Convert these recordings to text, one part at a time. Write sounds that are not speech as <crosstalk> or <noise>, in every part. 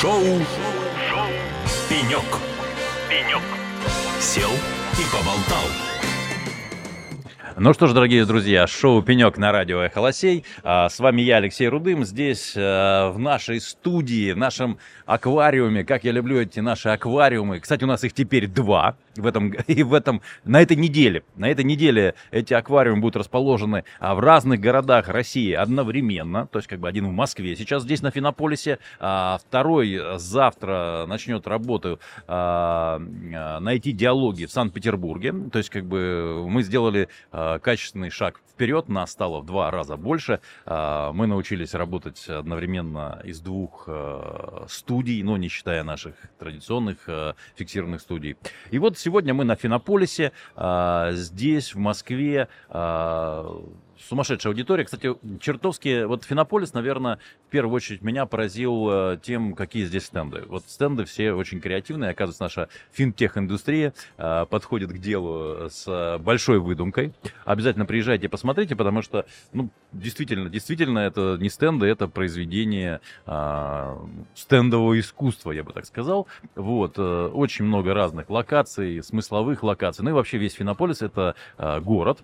Шоу, Шоу. «Пенек». «Пенек». Сел и поболтал. Ну что ж, дорогие друзья, шоу «Пенек» на радио «Эхолосей». А, с вами я, Алексей Рудым, здесь э, в нашей студии, в нашем аквариуме. Как я люблю эти наши аквариумы. Кстати, у нас их теперь два. В этом, <laughs> и в этом, на этой неделе. На этой неделе эти аквариумы будут расположены а, в разных городах России одновременно. То есть как бы один в Москве. Сейчас здесь на Финополисе. А второй завтра начнет работу а, найти диалоги в Санкт-Петербурге. То есть как бы мы сделали Э, качественный шаг вперед, нас стало в два раза больше. Э, мы научились работать одновременно из двух э, студий, но не считая наших традиционных фиксированных студий. И вот сегодня мы на Финополисе, здесь, в Москве, сумасшедшая аудитория. Кстати, чертовски, вот Финополис, наверное, в первую очередь меня поразил э, тем, какие здесь стенды. Вот стенды все очень креативные. Оказывается, наша финтех-индустрия э, подходит к делу с большой выдумкой. Обязательно приезжайте, посмотрите, потому что, ну, действительно, действительно, это не стенды, это произведение э, стендового искусства, я бы так сказал. Вот, очень много разных локаций, смысловых локаций. Ну и вообще весь Финополис это город,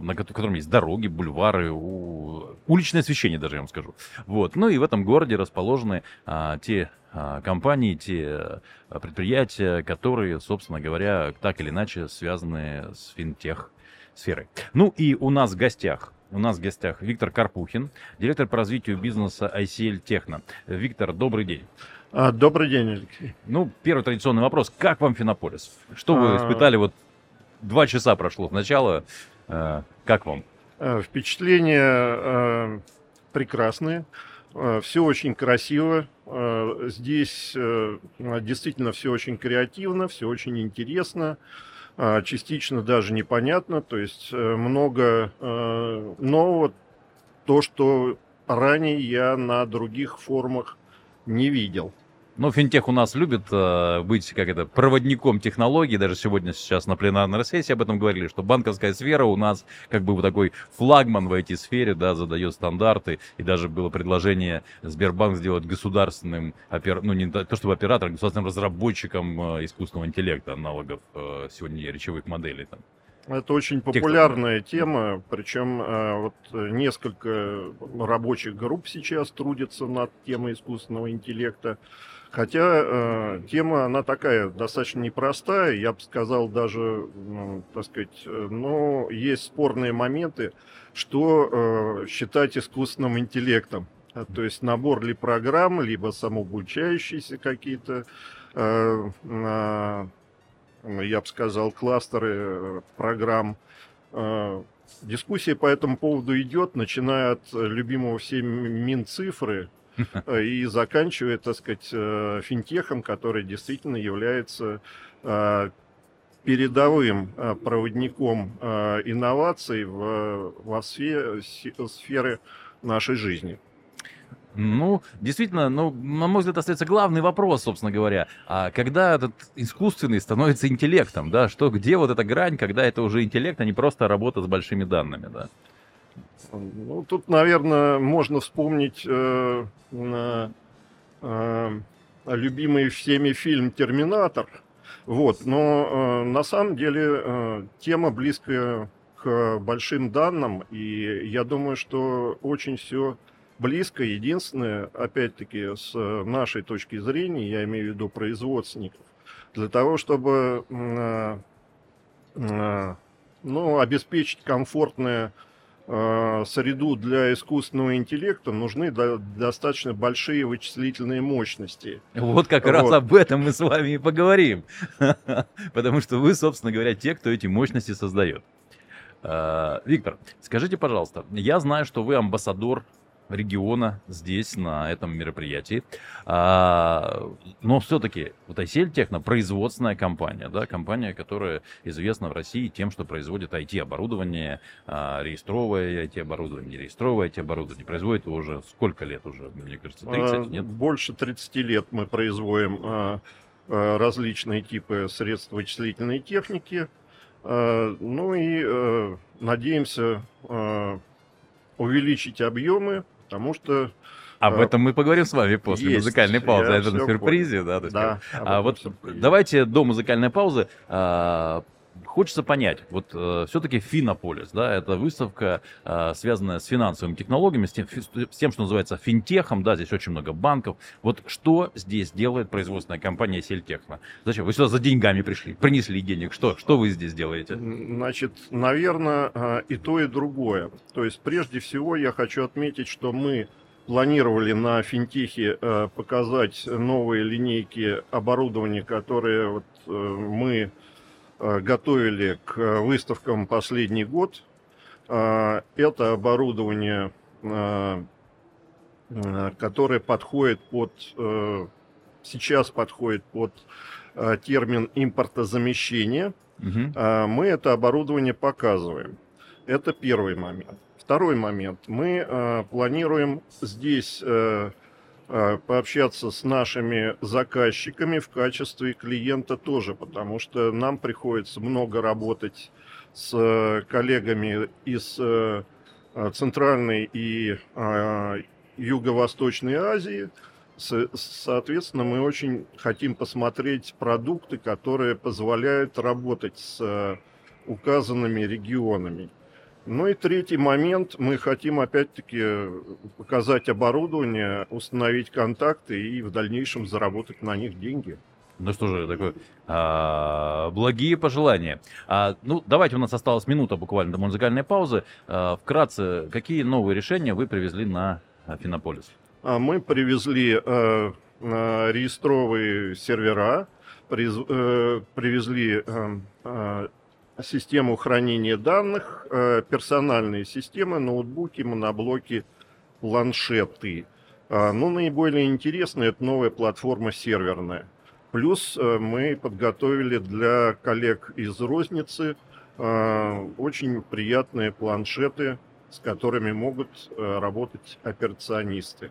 на котором есть дороги, бульвары, уличное освещение даже, я вам скажу. Вот. Ну и в этом городе расположены а, те а, компании, те а, предприятия, которые, собственно говоря, так или иначе связаны с финтех сферой. Ну и у нас в гостях у нас в гостях Виктор Карпухин, директор по развитию бизнеса ICL Техно. Виктор, добрый день. Добрый день, Алексей. Ну, первый традиционный вопрос. Как вам Финополис? Что вы испытали? Вот два часа прошло с начала. Э, как вам? Э, впечатления э, прекрасные. Все очень красиво. Здесь действительно все очень креативно, все очень интересно. Частично даже непонятно. То есть много нового. То, что ранее я на других формах не видел. Ну, финтех у нас любит э, быть, как это, проводником технологий. Даже сегодня сейчас на пленарной сессии об этом говорили, что банковская сфера у нас как бы вот такой флагман в IT-сфере, да, задает стандарты. И даже было предложение Сбербанк сделать государственным, опер... ну, не то чтобы оператором, государственным разработчиком э, искусственного интеллекта, аналогов э, сегодня речевых моделей. Там. Это очень популярная тема, причем э, вот несколько рабочих групп сейчас трудятся над темой искусственного интеллекта. Хотя э, тема, она такая достаточно непростая, я бы сказал даже, ну, так сказать, э, но есть спорные моменты, что э, считать искусственным интеллектом. Э, то есть набор ли программ, либо самообучающиеся какие-то, э, э, я бы сказал, кластеры э, программ. Э, дискуссия по этому поводу идет, начиная от любимого всеми Минцифры, и заканчивая, так сказать, э, финтехом, который действительно является э, передовым э, проводником инноваций в, во сфере, сферы нашей жизни. Ну, действительно, ну, на мой взгляд, остается главный вопрос, собственно говоря. А когда этот искусственный становится интеллектом, да, что, где вот эта грань, когда это уже интеллект, а не просто работа с большими данными, да? Ну, тут, наверное, можно вспомнить э, э, любимый всеми фильм «Терминатор». Вот, но э, на самом деле э, тема близкая к большим данным, и я думаю, что очень все близко. Единственное, опять-таки, с нашей точки зрения, я имею в виду производственников, для того, чтобы э, э, ну, обеспечить комфортное Э, среду для искусственного интеллекта нужны до, достаточно большие вычислительные мощности. Вот как вот. раз об этом мы с вами и поговорим. <laughs> Потому что вы, собственно говоря, те, кто эти мощности создает. Э, Виктор, скажите, пожалуйста, я знаю, что вы амбассадор региона здесь, на этом мероприятии. А, но все-таки вот ICL Техно производственная компания, да, компания, которая известна в России тем, что производит IT-оборудование, а, реестровое IT-оборудование, нереестровое IT-оборудование. Производит его уже сколько лет уже, мне кажется, 30, а, нет? Больше 30 лет мы производим а, а, различные типы средств вычислительной техники. Ну и а, надеемся увеличить объемы потому что Об А, этом мы поговорим с вами после есть, музыкальной паузы. Это на сюрпризе, да? есть Да, об А вот давайте до музыкальной паузы. а, Хочется понять, вот все-таки Финополис, да, это выставка, а, связанная с финансовыми технологиями, с тем, фи- с тем, что называется финтехом, да, здесь очень много банков. Вот что здесь делает производственная компания Сельтехно? Зачем? Вы сюда за деньгами пришли, принесли денег, что, что вы здесь делаете? Значит, наверное, и то, и другое. То есть, прежде всего, я хочу отметить, что мы планировали на финтехе э, показать новые линейки оборудования, которые вот, э, мы э, готовили к выставкам последний год. Э, Это оборудование, э, э, которое подходит под, э, сейчас подходит под э, термин импортозамещения. А, мы это оборудование показываем. Это первый момент. Второй момент. Мы планируем здесь пообщаться с нашими заказчиками в качестве клиента тоже, потому что нам приходится много работать с э, коллегами из э, а, Центральной и а, Юго-Восточной Азии, Со- Соответственно, мы очень хотим посмотреть продукты, которые позволяют работать с э, указанными регионами. Ну и третий момент, мы хотим опять-таки показать оборудование, установить контакты и в дальнейшем заработать на них деньги. Ну что же, такое, а, благие пожелания. А, ну, давайте, у нас осталась минута буквально до музыкальной паузы. А, вкратце, какие новые решения вы привезли на Финополис? А Мы привезли э, э, реестровые сервера, приз- э, привезли э, э, систему хранения данных, э, персональные системы, ноутбуки, моноблоки, планшеты. А, Ну, наиболее интересно, это новая платформа серверная. Плюс э, мы подготовили для коллег из розницы э, очень приятные планшеты, с которыми могут работать операционисты.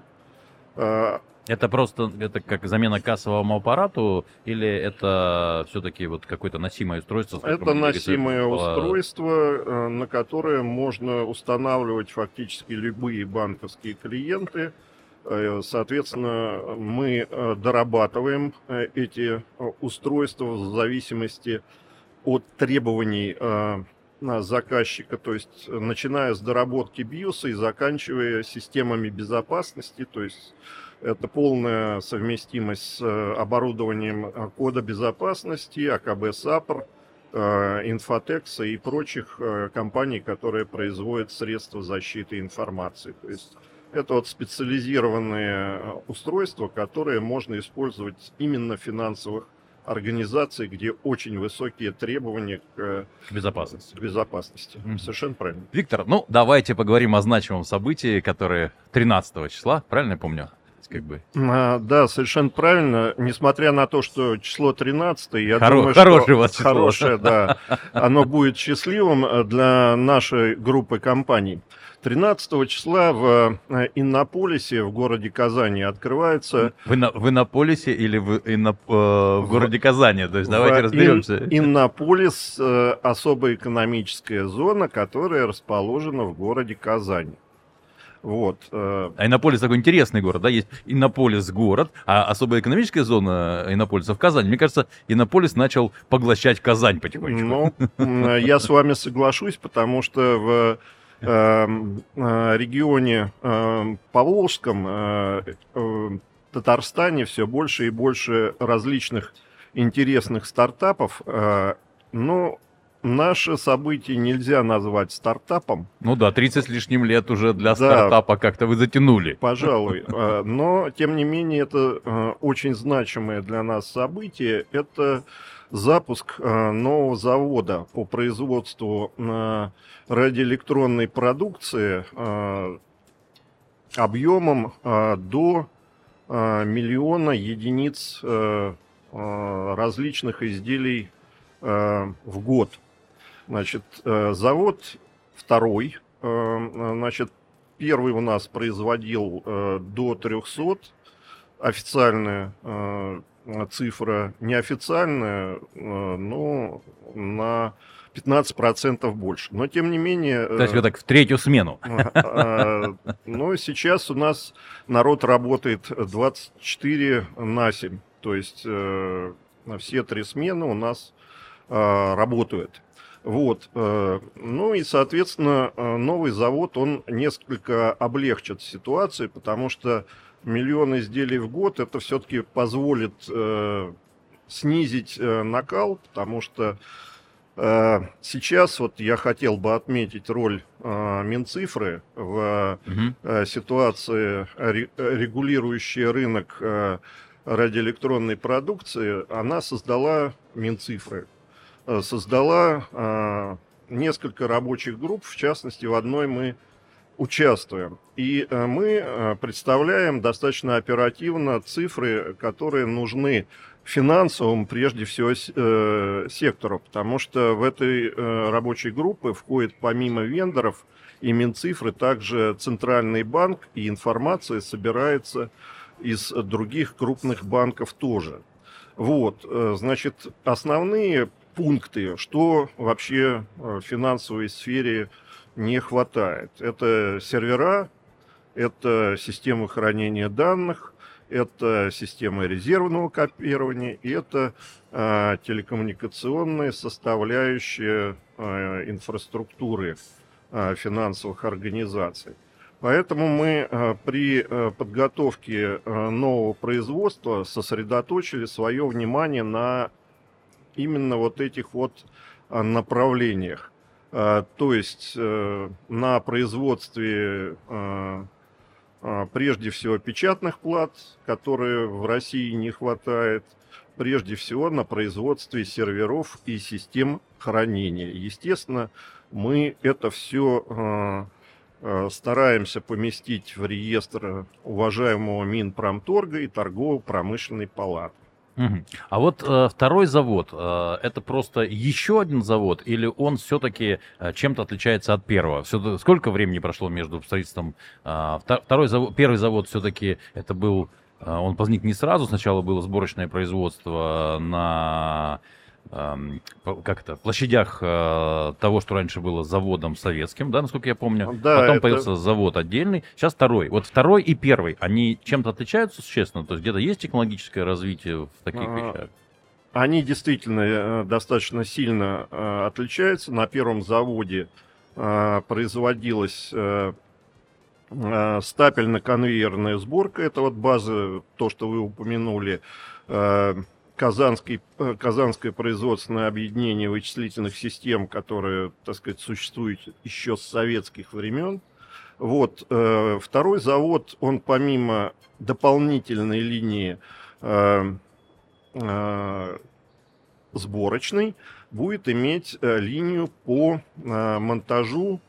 Это просто это как замена кассовому аппарату или это все-таки вот какое-то носимое устройство? Это носимое устройство, э, на которое можно устанавливать фактически любые банковские клиенты. Э, Соответственно, мы э, дорабатываем эти устройства в зависимости от требований заказчика, то есть начиная с доработки BIOS и заканчивая системами безопасности, то есть это полная совместимость с э, оборудованием э, кода безопасности, АКБ САПР, э, Инфотекса и прочих компаний, которые производят средства защиты информации. То есть это вот специализированные устройства, которые можно использовать именно в финансовых организациях, где очень высокие требования к э, безопасности. безопасности. Мгм. Совершенно правильно. Виктор, ну давайте поговорим о значимом событии, которое 13 числа, правильно я помню? Как бы А, Да, совершенно правильно. Несмотря на то, что число 13, я Хоро- думаю, хорошее что у вас число. хорошее, да, оно будет счастливым э, для нашей группы компаний. 13 числа в э, Иннополисе, в городе Казани, открывается вы на, вы на полисе или вы и на, э, в городе Казани? То есть давайте в разберемся. Ин- Иннополис э, особая экономическая зона, которая расположена в городе Казани. Вот. э, А Иннополис такой интересный город, да, есть Иннополис город, а особая экономическая зона Иннополиса в Казани. Мне кажется, Иннополис начал поглощать Казань потихонечку. Ну, м, я с вами соглашусь, потому что в эм, э, регионе эм, Поволжском, э, э, Татарстане все больше и больше различных интересных стартапов. э, Но наше событие нельзя назвать стартапом, Ну да, 30 с лишним лет уже для Да. стартапа как-то вы затянули. пожалуй. <laughs> Э, Но, тем не менее, это э, очень значимое для нас событие. Это запуск э, нового завода по производству радиоэлектронной продукции объемом до миллиона единиц различных изделий в год. Значит, э, завод второй, э, значит, первый у нас производил э, до 300, официальная цифра неофициальная, но на 15% больше. Но тем не менее... То есть вы так в третью смену. <laughs> Но сейчас у нас народ работает 24 на 7. То есть все три смены у нас работают. Вот. Ну и, соответственно, новый завод, он несколько облегчит ситуацию, потому что миллион изделий в год, это все-таки позволит э, снизить э, накал, потому что э, сейчас вот я хотел бы отметить роль э, Минцифры в э, ситуации ре, регулирующий рынок э, радиоэлектронной продукции. Она создала Минцифры, э, создала э, несколько рабочих групп, в частности, в одной мы участвуем. И э, мы э, представляем достаточно оперативно цифры, которые нужны финансовому, прежде всего, э, сектору, потому что в этой рабочей группе входит помимо вендоров и Минцифры также Центральный банк, и информация собирается из других крупных банков тоже. Вот, значит, основные пункты, что вообще в финансовой сфере не хватает. Это сервера, это системы хранения данных, это системы резервного копирования и это э, телекоммуникационные составляющие э, инфраструктуры э, финансовых организаций. Поэтому мы э, при э, подготовке э, нового производства сосредоточили свое внимание на именно вот этих вот направлениях. А, то есть э, на производстве а, а, прежде всего печатных плат, которые в России не хватает, прежде всего на производстве серверов и систем хранения. Естественно, мы это все стараемся поместить в реестр уважаемого Минпромторга и торгово-промышленной палаты. А вот э, второй завод, э, это просто еще один завод, или он все-таки э, чем-то отличается от первого? Все, сколько времени прошло между строительством? Э, второй завод, первый завод все-таки это был, э, он возник не сразу, сначала было сборочное производство на как это, площадях э, того, что раньше было заводом советским, да, насколько я помню. Да, Потом это... появился завод отдельный. Сейчас второй. Вот второй и первый, они чем-то отличаются существенно? То есть где-то есть технологическое развитие в таких а... вещах? Они действительно э, достаточно сильно э, отличаются. На первом заводе производилась стапельно-конвейерная сборка. Это вот база, то, что вы упомянули, Казанский, э, Казанское производственное объединение вычислительных систем, которое, так сказать, существует еще с советских времен. Вот. Э, второй завод, он помимо дополнительной линии э, сборочной, будет иметь линию по монтажу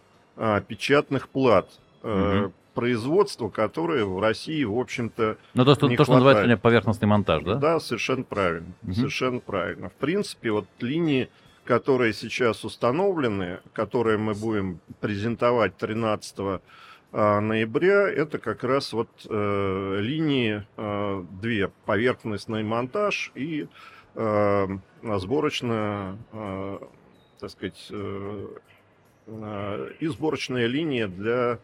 печатных плат. Угу производства, которое в России, в общем-то, Ну, то, что, не то, что называется поверхностный монтаж, да? Да, совершенно правильно. Угу. Совершенно правильно. В принципе, вот линии, которые сейчас установлены, которые мы будем презентовать 13 а, ноября, это как раз вот э, линии э, две, поверхностный монтаж и э, сборочная, э, так сказать, э, э, и сборочная линия для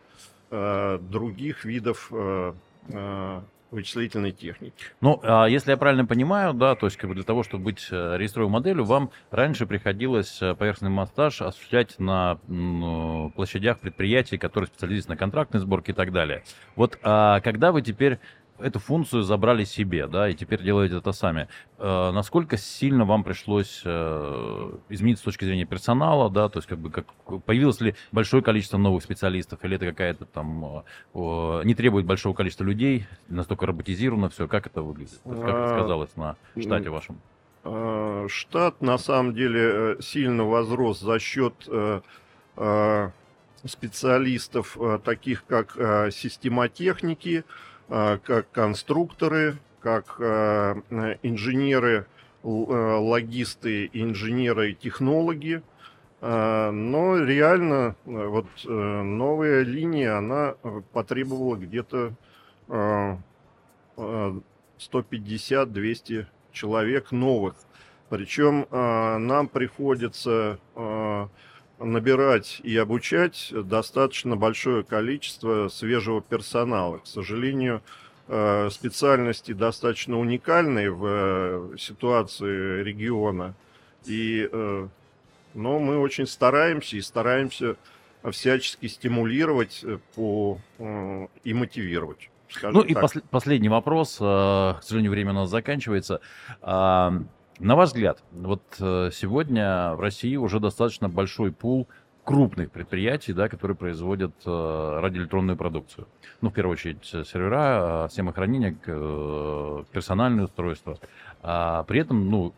других видов э, э, вычислительной техники. Ну, а если я правильно понимаю, да, то есть как бы для того, чтобы быть реестровой моделью, вам раньше приходилось поверхностный монтаж осуществлять на ну, площадях предприятий, которые специализируются на контрактной сборке и так далее. Вот а когда вы теперь эту функцию забрали себе, да, и теперь делаете это сами. Э, насколько сильно вам пришлось э, измениться с точки зрения персонала, да, то есть как бы как появилось ли большое количество новых специалистов, или это какая-то там э, не требует большого количества людей, настолько роботизировано все, как это выглядит, то есть, как это а, сказалось на штате вашем? А, штат на самом деле э, сильно возрос за счет э, э, специалистов, таких как системотехники, как конструкторы, как э, инженеры, э, логисты, инженеры технологи. Но реально вот новая линия, она потребовала где-то 150-200 человек новых. Причем нам приходится набирать и обучать достаточно большое количество свежего персонала. К сожалению, специальности достаточно уникальные в ситуации региона. И, но мы очень стараемся и стараемся всячески стимулировать по, и мотивировать. Ну и пос- последний вопрос, э, к сожалению, время у нас заканчивается. На ваш взгляд, вот э, сегодня в России уже достаточно большой пул крупных предприятий, да, которые производят э, радиоэлектронную продукцию. Ну, в первую очередь, сервера, системы хранения, персональные устройства. А при этом, ну,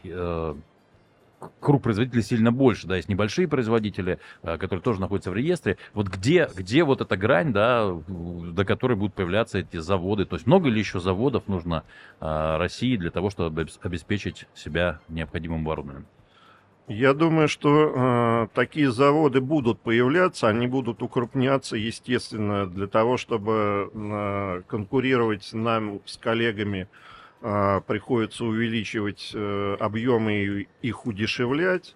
производителей сильно больше, да, есть небольшие производители, э, которые тоже находятся в реестре. Вот где, где вот эта грань, да, до которой будут появляться эти заводы? То есть много ли еще заводов нужно э, России для того, чтобы обеспечить себя необходимым оборудованием? Я думаю, что э, такие заводы будут появляться, они будут укрупняться, естественно, для того, чтобы э, конкурировать нам с коллегами а, приходится увеличивать э, объемы и их удешевлять.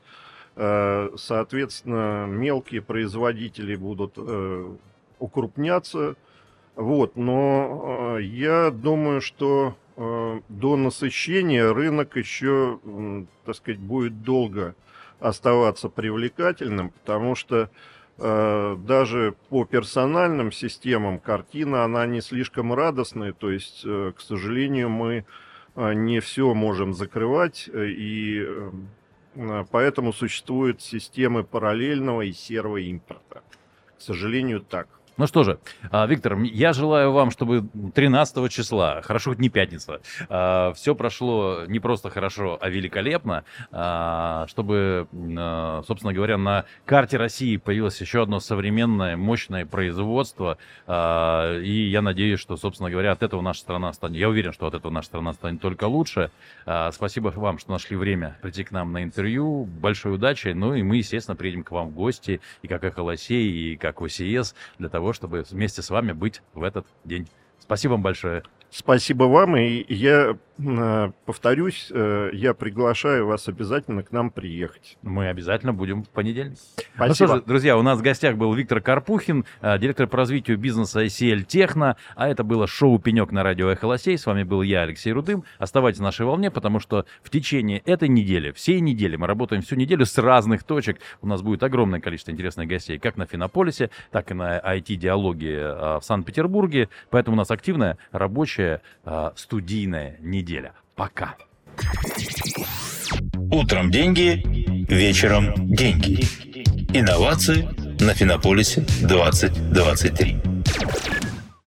Э, соответственно, мелкие производители будут э, укрупняться. Вот, но я думаю, что до насыщения рынок еще, так сказать, будет долго оставаться привлекательным, потому что даже по персональным системам картина, она не слишком радостная, то есть, э, к сожалению, мы э, не все можем закрывать, и поэтому существуют системы параллельного и серого импорта. К сожалению, так. Ну что же, а, Виктор, я желаю вам, чтобы 13 числа, хорошо хоть не пятница, а, все прошло не просто хорошо, а великолепно, а, чтобы, собственно говоря, на карте России появилось еще одно современное, мощное производство, и я надеюсь, что, собственно говоря, от этого наша страна станет, я уверен, что от этого наша страна станет только лучше. Спасибо вам, что нашли время прийти к нам на интервью, большой удачи, ну и мы, естественно, приедем к вам в гости, и как Эхолосей, и как ОСС, для того, того, чтобы вместе с вами быть в этот день. Спасибо вам большое. Спасибо вам, и я э, повторюсь, э, я приглашаю вас обязательно к нам приехать. Мы обязательно будем в понедельник. Спасибо. Ну что же, друзья, у нас в гостях был Виктор Карпухин, э, директор по развитию бизнеса ICL Техно, а это было шоу «Пенек» на радио «Эхо Лосей». С вами был я, Алексей Рудым. Оставайтесь на нашей волне, потому что в течение этой недели, всей недели, мы работаем всю неделю с разных точек. У нас будет огромное количество интересных гостей, как на Финополисе, так и на IT-диалоге в Санкт-Петербурге. Поэтому у нас активная рабочая следующая э, студийная неделя. Пока. Утром деньги, вечером деньги. Инновации на Финополисе 2023.